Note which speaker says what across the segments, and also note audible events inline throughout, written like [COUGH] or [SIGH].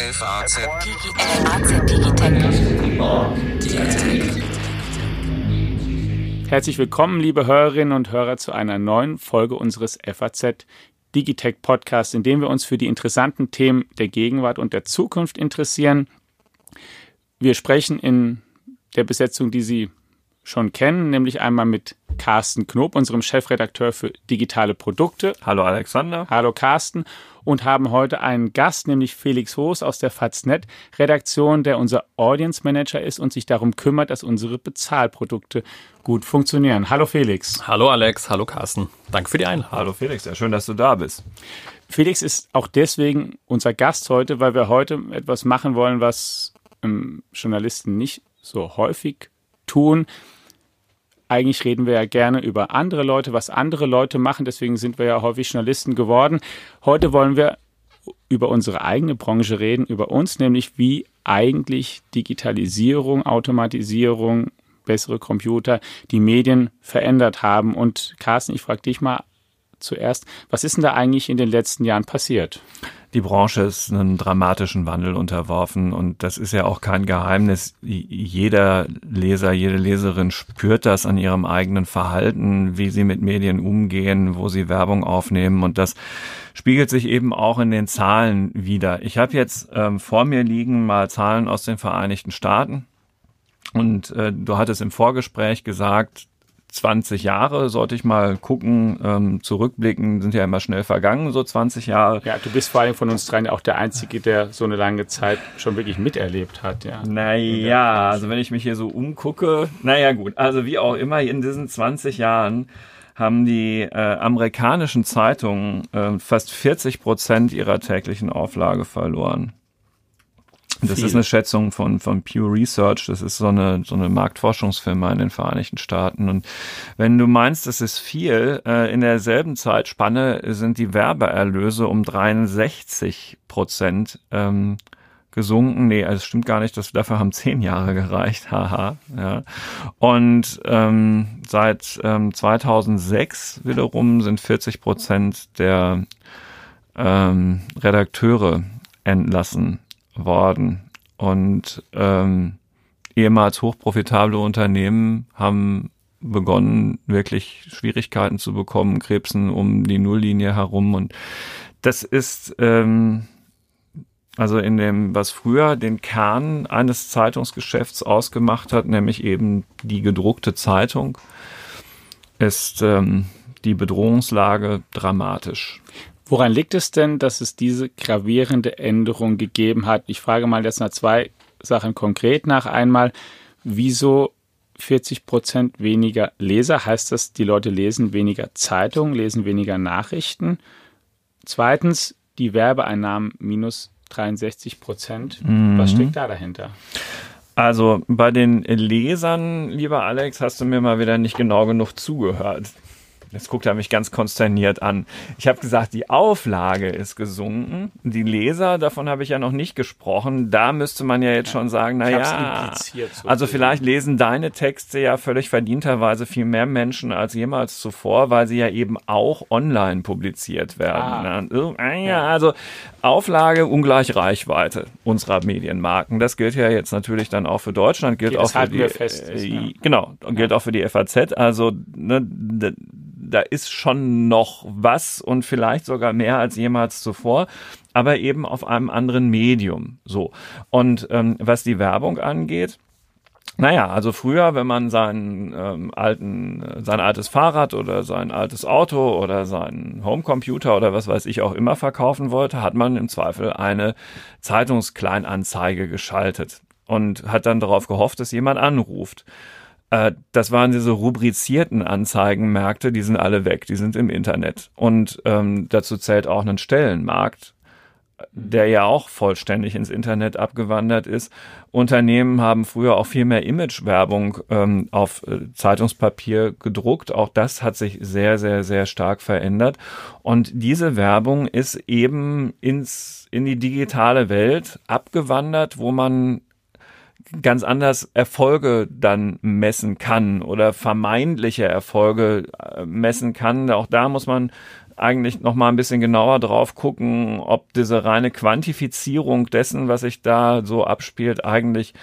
Speaker 1: FAZ
Speaker 2: Herzlich willkommen, liebe Hörerinnen und Hörer, zu einer neuen Folge unseres FAZ Digitech Podcasts, in dem wir uns für die interessanten Themen der Gegenwart und der Zukunft interessieren. Wir sprechen in der Besetzung, die Sie schon kennen, nämlich einmal mit Carsten Knob, unserem Chefredakteur für digitale Produkte.
Speaker 3: Hallo Alexander.
Speaker 2: Hallo Carsten. Und haben heute einen Gast, nämlich Felix Hoos aus der Faznet-Redaktion, der unser Audience Manager ist und sich darum kümmert, dass unsere Bezahlprodukte gut funktionieren. Hallo Felix.
Speaker 4: Hallo Alex, hallo Carsten. Danke für die Einladung.
Speaker 3: Hallo Felix, ja schön, dass du da bist.
Speaker 2: Felix ist auch deswegen unser Gast heute, weil wir heute etwas machen wollen, was ähm, Journalisten nicht so häufig tun. Eigentlich reden wir ja gerne über andere Leute, was andere Leute machen. Deswegen sind wir ja häufig Journalisten geworden. Heute wollen wir über unsere eigene Branche reden, über uns, nämlich wie eigentlich Digitalisierung, Automatisierung, bessere Computer die Medien verändert haben. Und Carsten, ich frage dich mal zuerst, was ist denn da eigentlich in den letzten Jahren passiert?
Speaker 3: Die Branche ist einem dramatischen Wandel unterworfen und das ist ja auch kein Geheimnis. Jeder Leser, jede Leserin spürt das an ihrem eigenen Verhalten, wie sie mit Medien umgehen, wo sie Werbung aufnehmen und das spiegelt sich eben auch in den Zahlen wieder. Ich habe jetzt ähm, vor mir liegen mal Zahlen aus den Vereinigten Staaten. Und äh, du hattest im Vorgespräch gesagt, 20 Jahre, sollte ich mal gucken, ähm, zurückblicken, sind ja immer schnell vergangen, so 20 Jahre.
Speaker 2: Ja, du bist vor allem von uns dreien auch der Einzige, der so eine lange Zeit schon wirklich miterlebt hat, ja.
Speaker 3: Naja, also wenn ich mich hier so umgucke, naja gut, also wie auch immer, in diesen 20 Jahren haben die äh, amerikanischen Zeitungen äh, fast 40 Prozent ihrer täglichen Auflage verloren. Das Viel. ist eine Schätzung von, von Pew Research. Das ist so eine, so eine Marktforschungsfirma in den Vereinigten Staaten. Und wenn du meinst, das ist viel, äh, in derselben Zeitspanne sind die Werbeerlöse um 63 Prozent ähm, gesunken. Nee, also es stimmt gar nicht. Das, dafür haben zehn Jahre gereicht. [LAUGHS] Haha. ja. Und ähm, seit ähm, 2006 wiederum sind 40 Prozent der ähm, Redakteure entlassen worden. Und ähm, ehemals hochprofitable Unternehmen haben begonnen, wirklich Schwierigkeiten zu bekommen, Krebsen um die Nulllinie herum. Und das ist ähm, also in dem, was früher den Kern eines Zeitungsgeschäfts ausgemacht hat, nämlich eben die gedruckte Zeitung, ist ähm, die Bedrohungslage dramatisch.
Speaker 2: Woran liegt es denn, dass es diese gravierende Änderung gegeben hat? Ich frage mal jetzt nach zwei Sachen konkret nach. Einmal, wieso 40 Prozent weniger Leser? Heißt das, die Leute lesen weniger Zeitungen, lesen weniger Nachrichten? Zweitens, die Werbeeinnahmen minus 63 Prozent. Mhm. Was steckt da dahinter?
Speaker 3: Also bei den Lesern, lieber Alex, hast du mir mal wieder nicht genau genug zugehört. Jetzt guckt er mich ganz konsterniert an. Ich habe gesagt, die Auflage ist gesunken. Die Leser, davon habe ich ja noch nicht gesprochen. Da müsste man ja jetzt schon sagen, na ja, also vielleicht lesen deine Texte ja völlig verdienterweise viel mehr Menschen als jemals zuvor, weil sie ja eben auch online publiziert werden. Ah. ah ja, also Auflage ungleich Reichweite unserer Medienmarken. Das gilt ja jetzt natürlich dann auch für Deutschland, gilt auch für die, fest, äh, ja. genau, gilt auch für die FAZ. Also ne, da ist schon noch was und vielleicht sogar mehr als jemals zuvor, aber eben auf einem anderen Medium. So. Und ähm, was die Werbung angeht, naja, also früher, wenn man seinen ähm, alten, sein altes Fahrrad oder sein altes Auto oder seinen Homecomputer oder was weiß ich auch immer verkaufen wollte, hat man im Zweifel eine Zeitungskleinanzeige geschaltet und hat dann darauf gehofft, dass jemand anruft. Äh, das waren diese rubrizierten Anzeigenmärkte, die sind alle weg, die sind im Internet. Und ähm, dazu zählt auch ein Stellenmarkt, der ja auch vollständig ins Internet abgewandert ist. Unternehmen haben früher auch viel mehr Imagewerbung ähm, auf äh, Zeitungspapier gedruckt. Auch das hat sich sehr, sehr, sehr stark verändert. Und diese Werbung ist eben ins, in die digitale Welt abgewandert, wo man ganz anders Erfolge dann messen kann oder vermeintliche Erfolge äh, messen kann. Auch da muss man eigentlich noch mal ein bisschen genauer drauf gucken, ob diese reine Quantifizierung dessen, was sich da so abspielt, eigentlich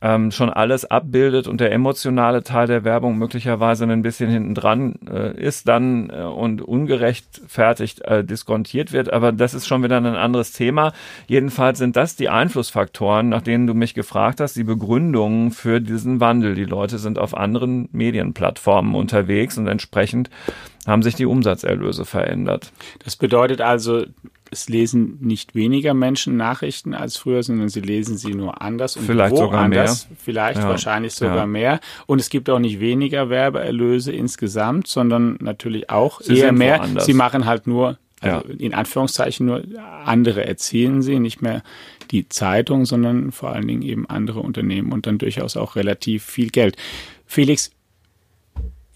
Speaker 3: ähm, schon alles abbildet und der emotionale Teil der Werbung möglicherweise ein bisschen hinten dran äh, ist dann äh, und ungerechtfertigt äh, diskontiert wird. Aber das ist schon wieder ein anderes Thema. Jedenfalls sind das die Einflussfaktoren, nach denen du mich gefragt hast, die Begründungen für diesen Wandel. Die Leute sind auf anderen Medienplattformen unterwegs und entsprechend haben sich die Umsatzerlöse verändert.
Speaker 2: Das bedeutet also, es lesen nicht weniger Menschen Nachrichten als früher, sondern sie lesen sie nur anders
Speaker 3: und vielleicht sogar anders,
Speaker 2: mehr. Vielleicht ja. wahrscheinlich sogar ja. mehr. Und es gibt auch nicht weniger Werbeerlöse insgesamt, sondern natürlich auch sie eher mehr. Woanders. Sie machen halt nur, also ja. in Anführungszeichen nur andere erzielen sie, nicht mehr die Zeitung, sondern vor allen Dingen eben andere Unternehmen und dann durchaus auch relativ viel Geld. Felix,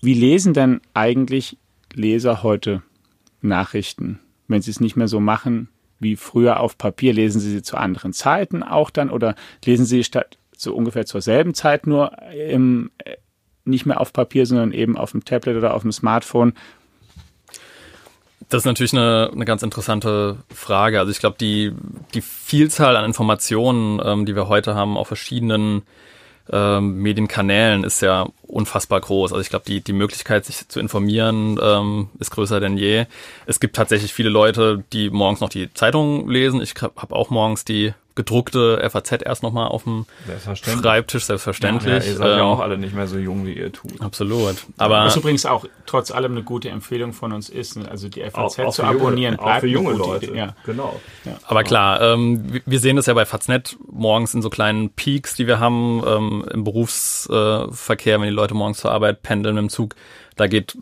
Speaker 2: wie lesen denn eigentlich Leser heute Nachrichten? Wenn Sie es nicht mehr so machen wie früher auf Papier, lesen Sie sie zu anderen Zeiten auch dann oder lesen Sie statt so ungefähr zur selben Zeit nur im, äh, nicht mehr auf Papier, sondern eben auf dem Tablet oder auf dem Smartphone?
Speaker 4: Das ist natürlich eine, eine ganz interessante Frage. Also ich glaube, die, die Vielzahl an Informationen, ähm, die wir heute haben auf verschiedenen ähm, Medienkanälen ist ja unfassbar groß. Also ich glaube, die, die Möglichkeit, sich zu informieren, ähm, ist größer denn je. Es gibt tatsächlich viele Leute, die morgens noch die Zeitung lesen. Ich habe auch morgens die gedruckte FAZ erst nochmal auf dem Schreibtisch, selbstverständlich.
Speaker 3: Ja, ihr seid ähm, ja auch alle nicht mehr so jung, wie ihr tut.
Speaker 4: Absolut. Aber
Speaker 2: Was übrigens auch trotz allem eine gute Empfehlung von uns ist, ne? also die FAZ auch, auch zu abonnieren.
Speaker 3: Junge, auch für junge Leute. Idee.
Speaker 4: Ja. Genau. Ja. Aber klar, ähm, wir sehen das ja bei Faznet morgens in so kleinen Peaks, die wir haben ähm, im Berufsverkehr, wenn die Leute morgens zur Arbeit pendeln mit dem Zug. Da geht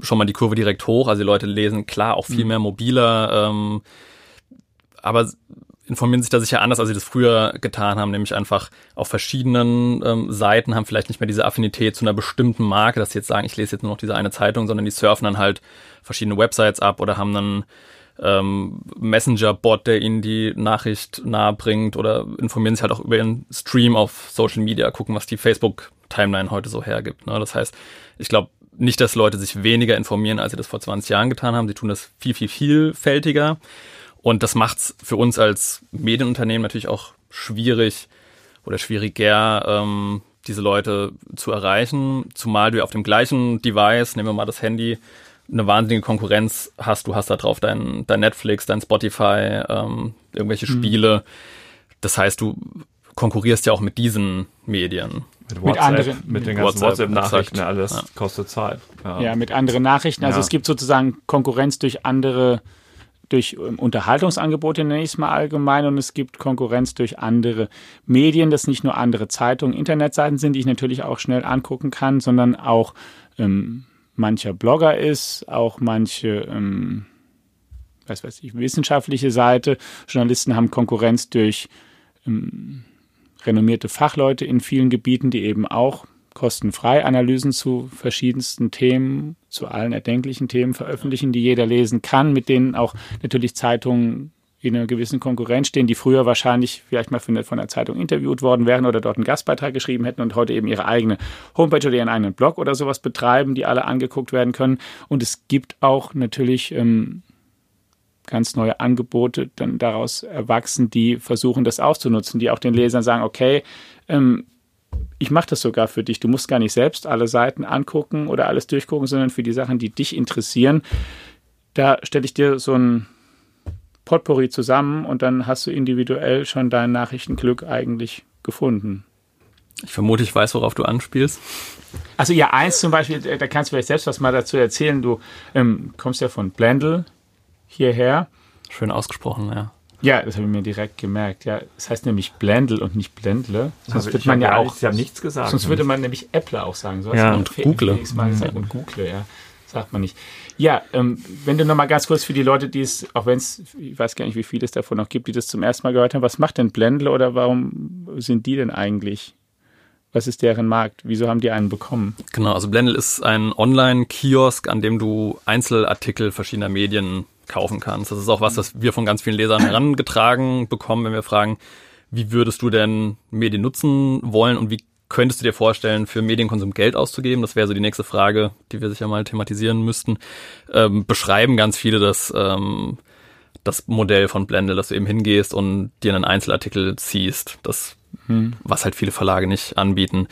Speaker 4: schon mal die Kurve direkt hoch. Also die Leute lesen klar auch viel mhm. mehr mobiler. Ähm, aber informieren sich da sicher anders, als sie das früher getan haben, nämlich einfach auf verschiedenen ähm, Seiten, haben vielleicht nicht mehr diese Affinität zu einer bestimmten Marke, dass sie jetzt sagen, ich lese jetzt nur noch diese eine Zeitung, sondern die surfen dann halt verschiedene Websites ab oder haben dann ähm, Messenger-Bot, der ihnen die Nachricht nahe bringt oder informieren sich halt auch über ihren Stream auf Social Media, gucken, was die Facebook-Timeline heute so hergibt. Ne? Das heißt, ich glaube nicht, dass Leute sich weniger informieren, als sie das vor 20 Jahren getan haben. Sie tun das viel, viel vielfältiger. Und das macht's für uns als Medienunternehmen natürlich auch schwierig oder schwieriger, ähm, diese Leute zu erreichen, zumal du auf dem gleichen Device, nehmen wir mal das Handy, eine wahnsinnige Konkurrenz hast. Du hast da drauf dein, dein Netflix, dein Spotify, ähm, irgendwelche mhm. Spiele. Das heißt, du konkurrierst ja auch mit diesen Medien.
Speaker 3: Mit, WhatsApp, mit anderen, mit den ganzen WhatsApp-Nachrichten, WhatsApp alles ja. kostet Zeit.
Speaker 2: Ja. ja. mit anderen Nachrichten. Also ja. es gibt sozusagen Konkurrenz durch andere durch ähm, Unterhaltungsangebote, nenne ich es mal allgemein, und es gibt Konkurrenz durch andere Medien, das nicht nur andere Zeitungen, Internetseiten sind, die ich natürlich auch schnell angucken kann, sondern auch ähm, mancher Blogger ist, auch manche, ähm, was weiß ich, wissenschaftliche Seite. Journalisten haben Konkurrenz durch ähm, renommierte Fachleute in vielen Gebieten, die eben auch kostenfrei Analysen zu verschiedensten Themen, zu allen erdenklichen Themen veröffentlichen, die jeder lesen kann, mit denen auch natürlich Zeitungen in einer gewissen Konkurrenz stehen, die früher wahrscheinlich vielleicht mal von der Zeitung interviewt worden wären oder dort einen Gastbeitrag geschrieben hätten und heute eben ihre eigene Homepage oder ihren eigenen Blog oder sowas betreiben, die alle angeguckt werden können. Und es gibt auch natürlich ähm, ganz neue Angebote dann daraus erwachsen, die versuchen, das auszunutzen, die auch den Lesern sagen, okay, ähm, ich mache das sogar für dich. Du musst gar nicht selbst alle Seiten angucken oder alles durchgucken, sondern für die Sachen, die dich interessieren. Da stelle ich dir so ein Potpourri zusammen und dann hast du individuell schon dein Nachrichtenglück eigentlich gefunden.
Speaker 4: Ich vermute, ich weiß, worauf du anspielst.
Speaker 2: Also ja, eins zum Beispiel, da kannst du vielleicht selbst was mal dazu erzählen. Du ähm, kommst ja von Blendl hierher.
Speaker 4: Schön ausgesprochen, ja.
Speaker 2: Ja, das habe ich mir direkt gemerkt. Ja, es heißt nämlich Blendl und nicht Blendle. Sonst also wird man ja auch.
Speaker 3: Sie haben nichts gesagt.
Speaker 2: Sonst würde man nämlich Apple auch sagen. So
Speaker 4: ja, und Google.
Speaker 2: Mal gesagt, und Google, ja. Sagt man nicht. Ja, ähm, wenn du nochmal ganz kurz für die Leute, die es, auch wenn es, ich weiß gar nicht, wie viele es davon noch gibt, die das zum ersten Mal gehört haben, was macht denn Blendle oder warum sind die denn eigentlich? Was ist deren Markt? Wieso haben die einen bekommen?
Speaker 4: Genau, also Blendle ist ein Online-Kiosk, an dem du Einzelartikel verschiedener Medien kaufen kannst. Das ist auch was, das wir von ganz vielen Lesern herangetragen bekommen, wenn wir fragen, wie würdest du denn Medien nutzen wollen und wie könntest du dir vorstellen, für Medienkonsum Geld auszugeben? Das wäre so die nächste Frage, die wir sicher mal thematisieren müssten. Ähm, beschreiben ganz viele das, ähm, das Modell von Blende, dass du eben hingehst und dir einen Einzelartikel ziehst. Das hm. was halt viele Verlage nicht anbieten.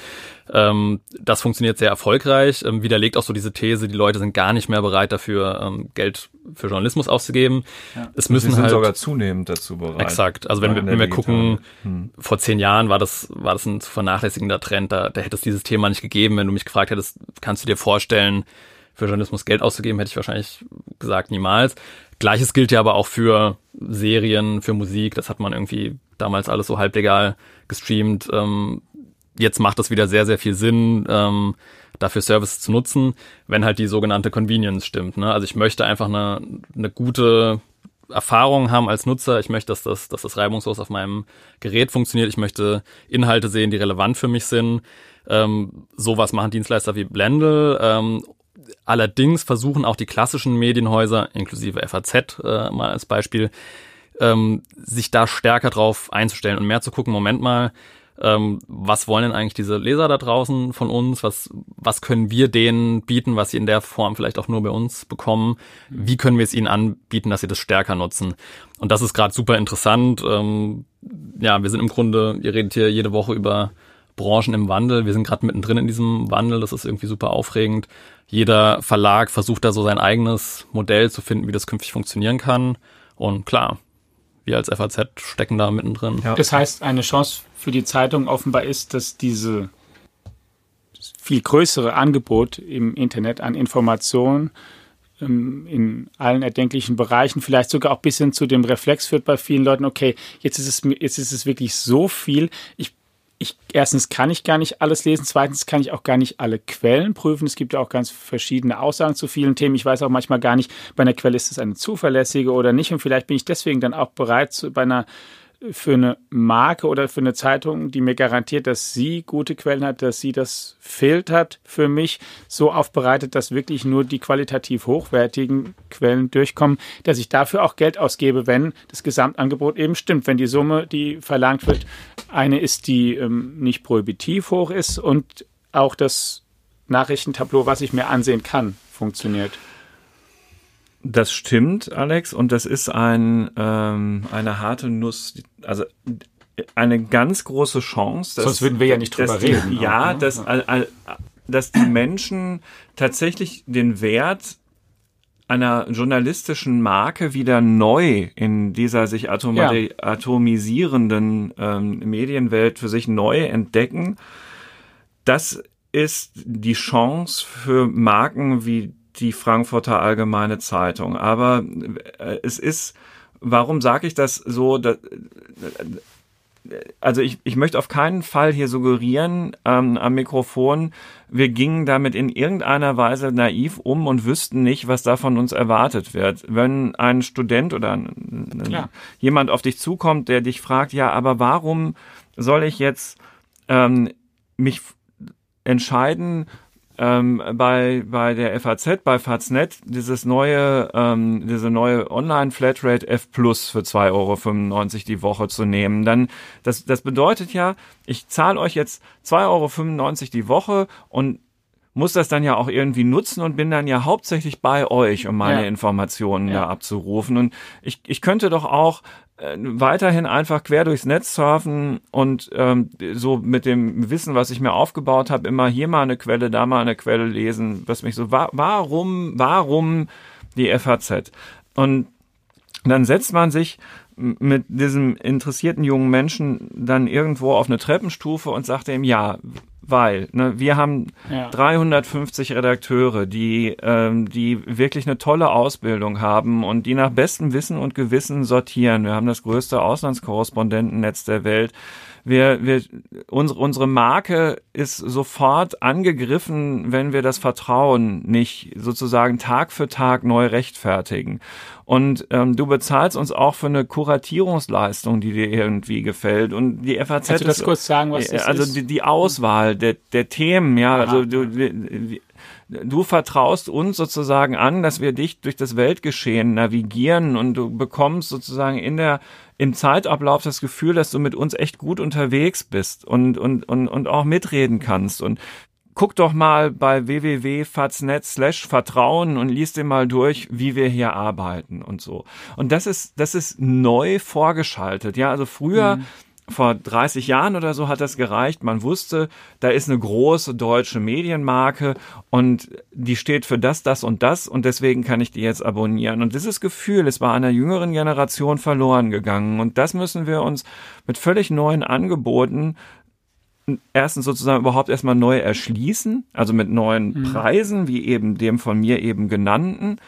Speaker 4: Ähm, das funktioniert sehr erfolgreich, ähm, widerlegt auch so diese These, die Leute sind gar nicht mehr bereit dafür, ähm, Geld für Journalismus auszugeben.
Speaker 3: Ja. Es müssen Sie sind halt, sogar zunehmend dazu bereit.
Speaker 4: Exakt. Also wenn wir, wenn wir gucken, hm. vor zehn Jahren war das, war das ein zu vernachlässigender Trend, da, da hätte es dieses Thema nicht gegeben. Wenn du mich gefragt hättest, kannst du dir vorstellen, für Journalismus Geld auszugeben, hätte ich wahrscheinlich gesagt, niemals. Gleiches gilt ja aber auch für Serien, für Musik. Das hat man irgendwie damals alles so halblegal gestreamt. Ähm, jetzt macht das wieder sehr, sehr viel Sinn, ähm, dafür Services zu nutzen, wenn halt die sogenannte Convenience stimmt. Ne? Also ich möchte einfach eine, eine gute Erfahrung haben als Nutzer. Ich möchte, dass das, dass das reibungslos auf meinem Gerät funktioniert. Ich möchte Inhalte sehen, die relevant für mich sind. Ähm, sowas machen Dienstleister wie Blendl. Ähm, allerdings versuchen auch die klassischen Medienhäuser, inklusive FAZ äh, mal als Beispiel, ähm, sich da stärker drauf einzustellen und mehr zu gucken, Moment mal, ähm, was wollen denn eigentlich diese Leser da draußen von uns? Was, was können wir denen bieten, was sie in der Form vielleicht auch nur bei uns bekommen? Wie können wir es ihnen anbieten, dass sie das stärker nutzen? Und das ist gerade super interessant. Ähm, ja, wir sind im Grunde, ihr redet hier jede Woche über Branchen im Wandel. Wir sind gerade mittendrin in diesem Wandel. Das ist irgendwie super aufregend. Jeder Verlag versucht da so sein eigenes Modell zu finden, wie das künftig funktionieren kann. Und klar, wir als FAZ stecken da mittendrin.
Speaker 2: Ja. Das heißt, eine Chance für die Zeitung offenbar ist, dass diese viel größere Angebot im Internet an Informationen ähm, in allen erdenklichen Bereichen, vielleicht sogar auch bis hin zu dem Reflex führt bei vielen Leuten, okay, jetzt ist es, jetzt ist es wirklich so viel, ich ich, erstens kann ich gar nicht alles lesen, zweitens kann ich auch gar nicht alle Quellen prüfen. Es gibt ja auch ganz verschiedene Aussagen zu vielen Themen. Ich weiß auch manchmal gar nicht, bei einer Quelle ist es eine zuverlässige oder nicht. Und vielleicht bin ich deswegen dann auch bereit, zu, bei einer für eine Marke oder für eine Zeitung, die mir garantiert, dass sie gute Quellen hat, dass sie das filtert für mich so aufbereitet, dass wirklich nur die qualitativ hochwertigen Quellen durchkommen, dass ich dafür auch Geld ausgebe, wenn das Gesamtangebot eben stimmt, wenn die Summe, die verlangt wird, eine ist, die ähm, nicht prohibitiv hoch ist und auch das Nachrichtentableau, was ich mir ansehen kann, funktioniert.
Speaker 3: Das stimmt, Alex, und das ist ein, ähm, eine harte Nuss, also eine ganz große Chance.
Speaker 2: Dass, Sonst würden wir ja nicht drüber
Speaker 3: die,
Speaker 2: reden.
Speaker 3: Ja, ne? dass, dass die Menschen tatsächlich den Wert einer journalistischen Marke wieder neu in dieser sich ja. atomisierenden ähm, Medienwelt für sich neu entdecken. Das ist die Chance für Marken wie die Frankfurter Allgemeine Zeitung. Aber äh, es ist, warum sage ich das so? Dass, also ich, ich möchte auf keinen Fall hier suggerieren ähm, am Mikrofon, wir gingen damit in irgendeiner Weise naiv um und wüssten nicht, was da von uns erwartet wird. Wenn ein Student oder ein, ein, jemand auf dich zukommt, der dich fragt, ja, aber warum soll ich jetzt ähm, mich entscheiden ähm, bei, bei der FAZ, bei Faznet, dieses neue, ähm, diese neue Online-Flatrate F Plus für 2,95 Euro die Woche zu nehmen. Dann, das, das bedeutet ja, ich zahle euch jetzt 2,95 Euro die Woche und muss das dann ja auch irgendwie nutzen und bin dann ja hauptsächlich bei euch, um meine ja. Informationen ja. da abzurufen. Und ich, ich könnte doch auch weiterhin einfach quer durchs Netz surfen und ähm, so mit dem Wissen, was ich mir aufgebaut habe, immer hier mal eine Quelle, da mal eine Quelle lesen, was mich so, wa warum, warum die FAZ? Und dann setzt man sich mit diesem interessierten jungen Menschen dann irgendwo auf eine Treppenstufe und sagt ihm, ja, weil ne, wir haben ja. 350 Redakteure, die, ähm, die wirklich eine tolle Ausbildung haben und die nach bestem Wissen und Gewissen sortieren. Wir haben das größte Auslandskorrespondentennetz der Welt wir, wir, unsere, unsere Marke ist sofort angegriffen, wenn wir das Vertrauen nicht sozusagen Tag für Tag neu rechtfertigen. Und ähm, du bezahlst uns auch für eine Kuratierungsleistung, die dir irgendwie gefällt. Und die FAZ
Speaker 2: Kannst du das kurz sagen, was das
Speaker 3: also ist? Also die, die Auswahl der, der Themen, ja, Aha. also du, du vertraust uns sozusagen an, dass wir dich durch das Weltgeschehen navigieren und du bekommst sozusagen in der im Zeitablauf das Gefühl, dass du mit uns echt gut unterwegs bist und und und und auch mitreden kannst und guck doch mal bei www.faznet slash Vertrauen und liest dir mal durch, wie wir hier arbeiten und so. Und das ist, das ist neu vorgeschaltet. Ja, also früher, mhm vor 30 Jahren oder so hat das gereicht. Man wusste, da ist eine große deutsche Medienmarke und die steht für das, das und das und deswegen kann ich die jetzt abonnieren. Und dieses Gefühl ist bei einer jüngeren Generation verloren gegangen und das müssen wir uns mit völlig neuen Angeboten erstens sozusagen überhaupt erstmal neu erschließen, also mit neuen mhm. Preisen, wie eben dem von mir eben genannten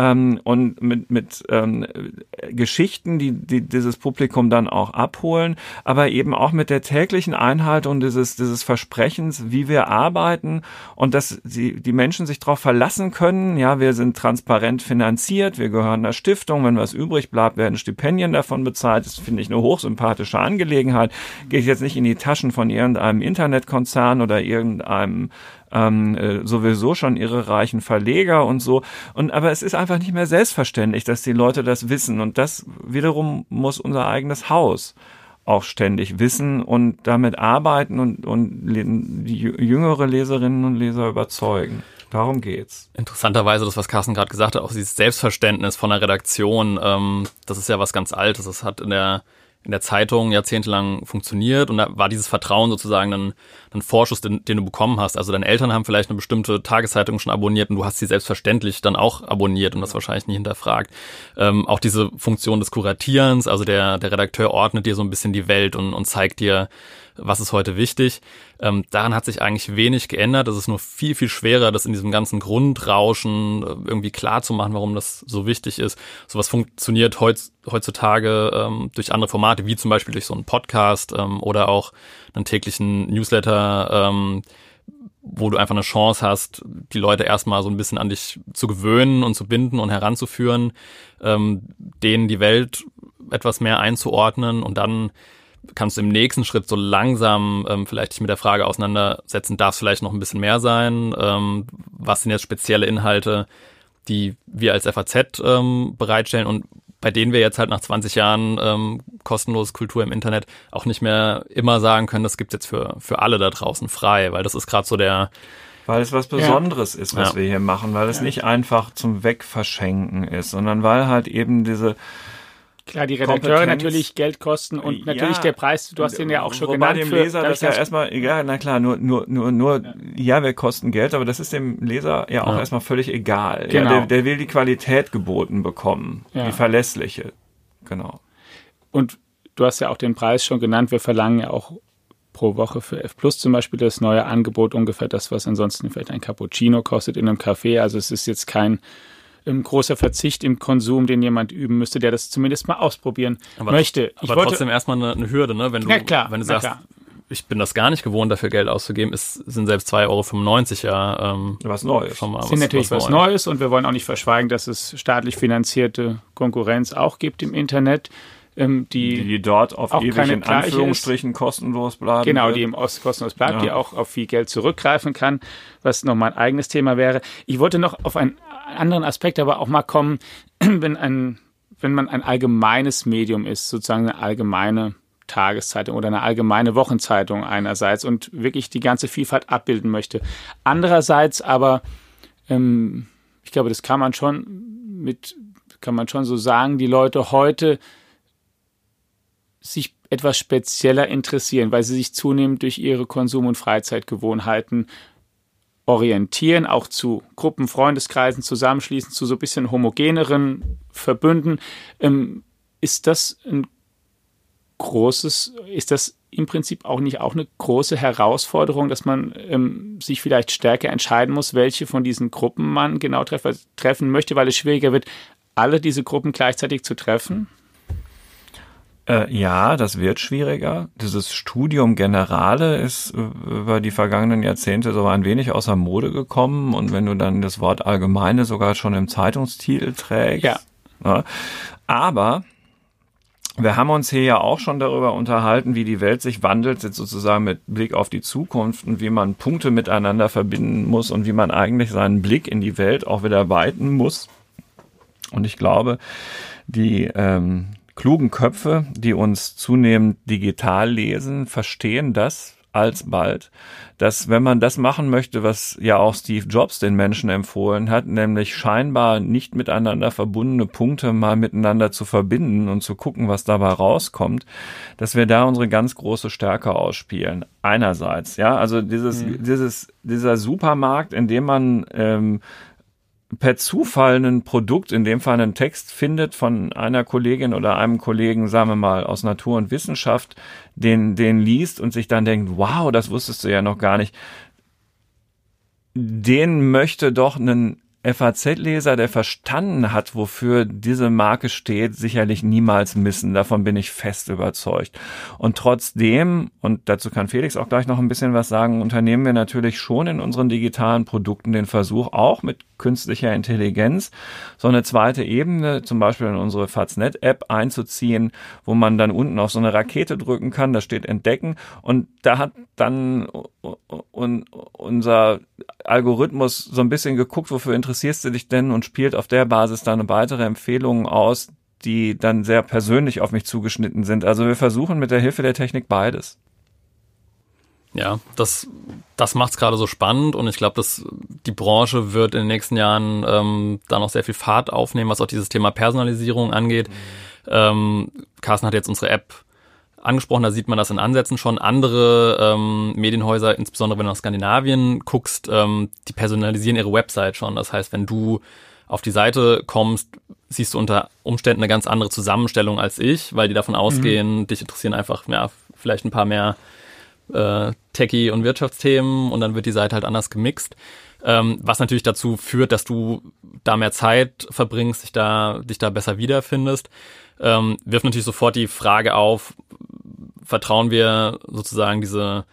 Speaker 3: ähm, und mit, mit ähm, Geschichten, die, die dieses Publikum dann auch abholen, aber eben auch mit der täglichen Einhaltung dieses, dieses Versprechens, wie wir arbeiten und dass die, die Menschen sich darauf verlassen können. Ja, wir sind transparent finanziert, wir gehören einer Stiftung, wenn was übrig bleibt, werden Stipendien davon bezahlt. Das finde ich eine hochsympathische Angelegenheit. Gehe ich jetzt nicht in die Taschen von irgendeinem Internetkonzern oder irgendeinem ähm, äh, sowieso schon ihre reichen Verleger und so. Und aber es ist einfach nicht mehr selbstverständlich, dass die Leute das wissen. Und das wiederum muss unser eigenes Haus auch ständig wissen und damit arbeiten und, und die jüngere Leserinnen und Leser überzeugen. Darum geht's.
Speaker 4: Interessanterweise, das, was Carsten gerade gesagt hat, auch dieses Selbstverständnis von der Redaktion, ähm, das ist ja was ganz Altes. Das hat in der in der Zeitung jahrzehntelang funktioniert und da war dieses Vertrauen sozusagen ein, ein Vorschuss, den, den, du bekommen hast. Also deine Eltern haben vielleicht eine bestimmte Tageszeitung schon abonniert und du hast sie selbstverständlich dann auch abonniert und das wahrscheinlich nie hinterfragt. Ähm, auch diese Funktion des Kuratierens, also der, der Redakteur ordnet dir so ein bisschen die Welt und, und zeigt dir, was ist heute wichtig. Ähm, daran hat sich eigentlich wenig geändert. Es ist nur viel, viel schwerer, das in diesem ganzen Grundrauschen äh, irgendwie klar zu machen, warum das so wichtig ist. Sowas funktioniert heutz, heutzutage ähm, durch andere Formate, wie zum Beispiel durch so einen Podcast ähm, oder auch einen täglichen Newsletter, ähm, wo du einfach eine Chance hast, die Leute erstmal so ein bisschen an dich zu gewöhnen und zu binden und heranzuführen, ähm, denen die Welt etwas mehr einzuordnen und dann kannst du im nächsten Schritt so langsam ähm, vielleicht dich mit der Frage auseinandersetzen, darf es vielleicht noch ein bisschen mehr sein? Ähm, was sind jetzt spezielle Inhalte, die wir als FAZ ähm, bereitstellen und bei denen wir jetzt halt nach 20 Jahren ähm, kostenlose Kultur im Internet auch nicht mehr immer sagen können, das gibt's jetzt für, für alle da draußen frei, weil das ist gerade so der
Speaker 3: weil es was Besonderes ja. ist, was ja. wir hier machen, weil es ja. nicht einfach zum Wegverschenken ist, sondern weil halt eben diese
Speaker 2: Klar, die Redakteure natürlich Geld kosten und natürlich ja, der Preis, du hast den ja auch schon
Speaker 3: genannt. Bei dem Leser das ja erstmal, egal, na klar, nur, nur, nur, nur, ja. ja. wir kosten Geld, aber das ist dem Leser ja auch ja. erstmal völlig egal. Genau. Der, der, will die Qualität geboten bekommen, die verlässliche. Genau.
Speaker 2: Und du hast ja auch den Preis schon genannt, wir verlangen ja auch pro Woche für F Plus zum Beispiel das neue Angebot ungefähr das, was ansonsten vielleicht ein Cappuccino kostet in einem Café. Also es ist jetzt kein ein großer Verzicht im Konsum, den jemand üben müsste, der das zumindest mal ausprobieren
Speaker 4: aber,
Speaker 2: möchte.
Speaker 4: Ich aber wollte, trotzdem erstmal eine, eine, Hürde, ne? Wenn du, ja, klar, wenn du sagst, ich bin das gar nicht gewohnt, dafür Geld auszugeben, ist, sind selbst 2,95 Euro ja ähm,
Speaker 3: was Neues.
Speaker 2: Schon mal sind was, natürlich was, was Neues und wir wollen auch nicht verschweigen, dass es staatlich finanzierte Konkurrenz auch gibt im Internet ähm, die,
Speaker 3: die dort auf auch ewig in Anführungsstrichen kostenlos bleiben.
Speaker 2: Genau, wird. die im Ost kostenlos bleibt, ja. die auch auf viel Geld zurückgreifen kann, was nochmal ein eigenes Thema wäre. Ich wollte noch auf einen anderen Aspekt aber auch mal kommen, [CLEARS THROAT] wenn ein, wenn man ein allgemeines Medium ist, sozusagen eine allgemeine Tageszeitung oder eine allgemeine Wochenzeitung einerseits und wirklich die ganze Vielfalt abbilden möchte. Andererseits aber, ähm, ich glaube, das kann man schon mit, kann man schon so sagen, die Leute heute sich etwas spezieller interessieren, weil sie sich zunehmend durch ihre Konsum- und Freizeitgewohnheiten orientieren, auch zu Gruppen, Freundeskreisen zusammenschließen, zu so ein bisschen homogeneren Verbünden. Ähm, ist das ein großes, ist das im Prinzip auch nicht auch eine große Herausforderung, dass man ähm, sich vielleicht stärker entscheiden muss, welche von diesen Gruppen man genau treff treffen möchte, weil es schwieriger wird, alle diese Gruppen gleichzeitig zu treffen?
Speaker 3: Äh, ja, das wird schwieriger. Dieses Studium Generale ist äh, über die vergangenen Jahrzehnte so ein wenig außer Mode gekommen. Und wenn du dann das Wort Allgemeine sogar schon im Zeitungstitel trägst. Ja. ja. Aber wir haben uns hier ja auch schon darüber unterhalten, wie die Welt sich wandelt, jetzt sozusagen mit Blick auf die Zukunft und wie man Punkte miteinander verbinden muss und wie man eigentlich seinen Blick in die Welt auch wieder weiten muss. Und ich glaube, die ähm, klugen Köpfe, die uns zunehmend digital lesen, verstehen das alsbald, dass wenn man das machen möchte, was ja auch Steve Jobs den Menschen empfohlen hat, nämlich scheinbar nicht miteinander verbundene Punkte mal miteinander zu verbinden und zu gucken, was dabei rauskommt, dass wir da unsere ganz große Stärke ausspielen. Einerseits, ja, also dieses, mhm. dieses, dieser Supermarkt, in dem man ähm, per Zufall ein Produkt, in dem Fall einen Text findet von einer Kollegin oder einem Kollegen, sagen wir mal, aus Natur und Wissenschaft, den, den liest und sich dann denkt, wow, das wusstest du ja noch gar nicht. Den möchte doch einen FAZ-Leser, der verstanden hat, wofür diese Marke steht, sicherlich niemals missen. Davon bin ich fest überzeugt. Und trotzdem, und dazu kann Felix auch gleich noch ein bisschen was sagen, unternehmen wir natürlich schon in unseren digitalen Produkten den Versuch, auch mit künstlicher Intelligenz so eine zweite Ebene, zum Beispiel in unsere Faznet-App einzuziehen, wo man dann unten auf so eine Rakete drücken kann, da steht Entdecken und da hat dann unser Algorithmus so ein bisschen geguckt, wofür interessierst du dich denn und spielt auf der Basis dann weitere Empfehlungen aus, die dann sehr persönlich auf mich zugeschnitten sind. Also wir versuchen mit der Hilfe der Technik beides.
Speaker 4: Ja, das, das macht es gerade so spannend und ich glaube, dass die Branche wird in den nächsten Jahren ähm, da noch sehr viel Fahrt aufnehmen, was auch dieses Thema Personalisierung angeht. Mhm. Ähm, Carsten hat jetzt unsere App angesprochen, da sieht man das in Ansätzen schon. Andere ähm, Medienhäuser, insbesondere wenn du nach Skandinavien guckst, ähm, die personalisieren ihre Website schon. Das heißt, wenn du auf die Seite kommst, siehst du unter Umständen eine ganz andere Zusammenstellung als ich, weil die davon mhm. ausgehen, mhm. dich interessieren einfach ja, vielleicht ein paar mehr äh, Techie- und Wirtschaftsthemen und dann wird die Seite halt anders gemixt. Ähm, was natürlich dazu führt, dass du da mehr Zeit verbringst, dich da, dich da besser wiederfindest. Ähm, wirft natürlich sofort die Frage auf, vertrauen wir sozusagen diese,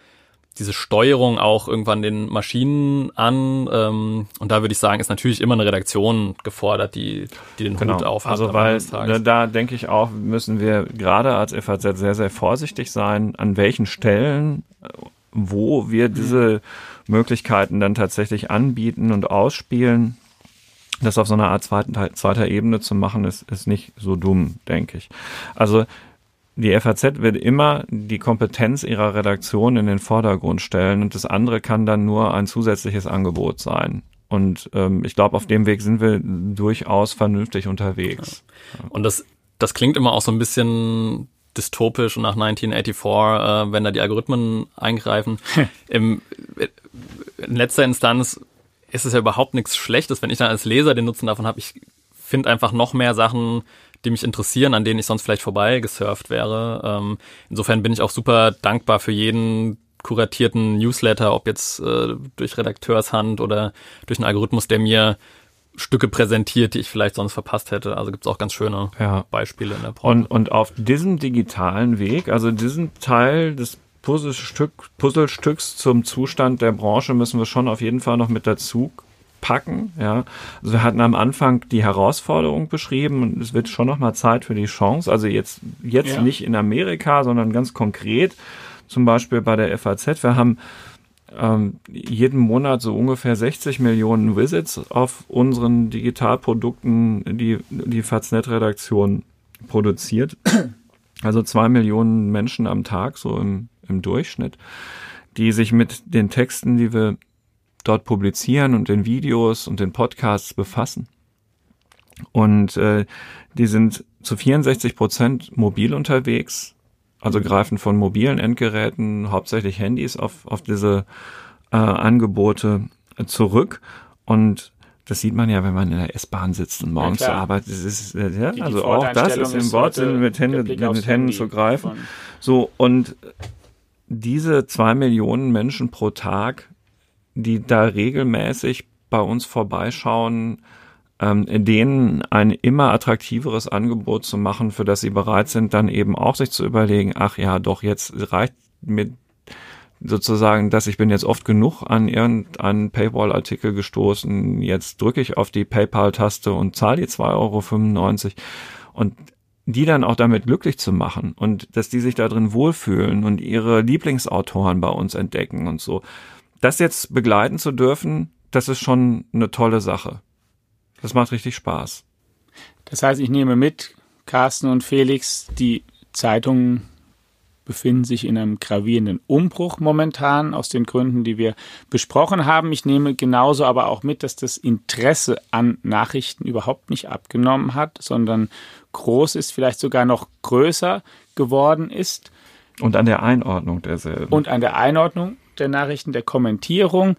Speaker 4: diese Steuerung auch irgendwann den Maschinen an. Ähm, und da würde ich sagen, ist natürlich immer eine Redaktion gefordert, die, die den
Speaker 3: genau.
Speaker 4: Hut aufhat.
Speaker 3: Also weil da, da denke ich auch, müssen wir gerade als FAZ sehr, sehr vorsichtig sein, an welchen Stellen, wo wir diese Möglichkeiten dann tatsächlich anbieten und ausspielen. Das auf so einer Art zweiter Ebene zu machen, ist, ist nicht so dumm, denke ich. Also die FAZ wird immer die Kompetenz ihrer Redaktion in den Vordergrund stellen und das andere kann dann nur ein zusätzliches Angebot sein. Und ähm, ich glaube, auf dem Weg sind wir durchaus vernünftig unterwegs.
Speaker 4: Ja. Und das, das klingt immer auch so ein bisschen dystopisch und nach 1984, äh, wenn da die Algorithmen eingreifen. Im, in letzter Instanz ist es ja überhaupt nichts Schlechtes, wenn ich dann als Leser den Nutzen davon habe. Ich finde einfach noch mehr Sachen die mich interessieren, an denen ich sonst vielleicht vorbei gesurft wäre. Ähm, insofern bin ich auch super dankbar für jeden kuratierten Newsletter, ob jetzt äh, durch Redakteurshand oder durch einen Algorithmus, der mir Stücke präsentiert, die ich vielleicht sonst verpasst hätte. Also gibt es auch ganz schöne ja. Beispiele in der
Speaker 3: Branche. Und, und auf diesem digitalen Weg, also diesen Teil des Puzzlestück, Puzzlestücks zum Zustand der Branche müssen wir schon auf jeden Fall noch mit dazu packen. Ja, also wir hatten am Anfang die Herausforderung beschrieben und es wird schon noch mal Zeit für die Chance. Also jetzt jetzt ja. nicht in Amerika, sondern ganz konkret, zum Beispiel bei der FAZ. Wir haben ähm, jeden Monat so ungefähr 60 Millionen Visits auf unseren Digitalprodukten, die die Faznet-Redaktion produziert. Also zwei Millionen Menschen am Tag, so im, im Durchschnitt, die sich mit den Texten, die wir dort publizieren und den Videos und den Podcasts befassen. Und äh, die sind zu 64 Prozent mobil unterwegs, also greifen von mobilen Endgeräten, hauptsächlich Handys, auf, auf diese äh, Angebote zurück. Und das sieht man ja, wenn man in der S-Bahn sitzt und morgens ja, zur Arbeit. Das ist, äh, ja, die, also die auch das ist im Wortsinn mit, Hände, mit Händen zu greifen. So, und diese zwei Millionen Menschen pro Tag die da regelmäßig bei uns vorbeischauen, ähm, denen ein immer attraktiveres Angebot zu machen, für das sie bereit sind, dann eben auch sich zu überlegen, ach ja, doch, jetzt reicht mir sozusagen, dass ich bin jetzt oft genug an irgendeinen Paywall-Artikel gestoßen, jetzt drücke ich auf die PayPal-Taste und zahle die 2,95 Euro. Und die dann auch damit glücklich zu machen und dass die sich da drin wohlfühlen und ihre Lieblingsautoren bei uns entdecken und so. Das jetzt begleiten zu dürfen, das ist schon eine tolle Sache. Das macht richtig Spaß.
Speaker 2: Das heißt, ich nehme mit, Carsten und Felix, die Zeitungen befinden sich in einem gravierenden Umbruch momentan aus den Gründen, die wir besprochen haben. Ich nehme genauso aber auch mit, dass das Interesse an Nachrichten überhaupt nicht abgenommen hat, sondern groß ist, vielleicht sogar noch größer geworden ist.
Speaker 3: Und an der Einordnung derselben.
Speaker 2: Und an der Einordnung der Nachrichten, der Kommentierung,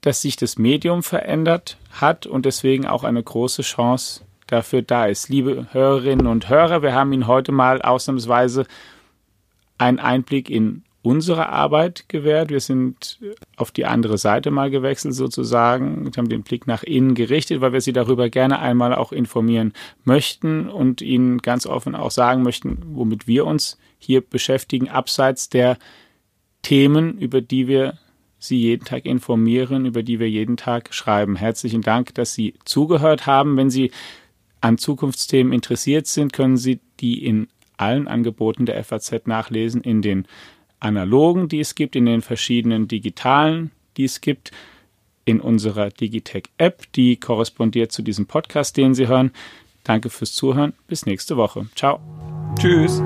Speaker 2: dass sich das Medium verändert hat und deswegen auch eine große Chance dafür da ist. Liebe Hörerinnen und Hörer, wir haben Ihnen heute mal ausnahmsweise einen Einblick in unsere Arbeit gewährt. Wir sind auf die andere Seite mal gewechselt sozusagen und haben den Blick nach innen gerichtet, weil wir Sie darüber gerne einmal auch informieren möchten und Ihnen ganz offen auch sagen möchten, womit wir uns hier beschäftigen, abseits der Themen, über die wir Sie jeden Tag informieren, über die wir jeden Tag schreiben. Herzlichen Dank, dass Sie zugehört haben. Wenn Sie an Zukunftsthemen interessiert sind, können Sie die in allen Angeboten der FAZ nachlesen, in den analogen, die es gibt, in den verschiedenen digitalen, die es gibt, in unserer Digitech-App, die korrespondiert zu diesem Podcast, den Sie hören. Danke fürs Zuhören. Bis nächste Woche. Ciao.
Speaker 3: Tschüss.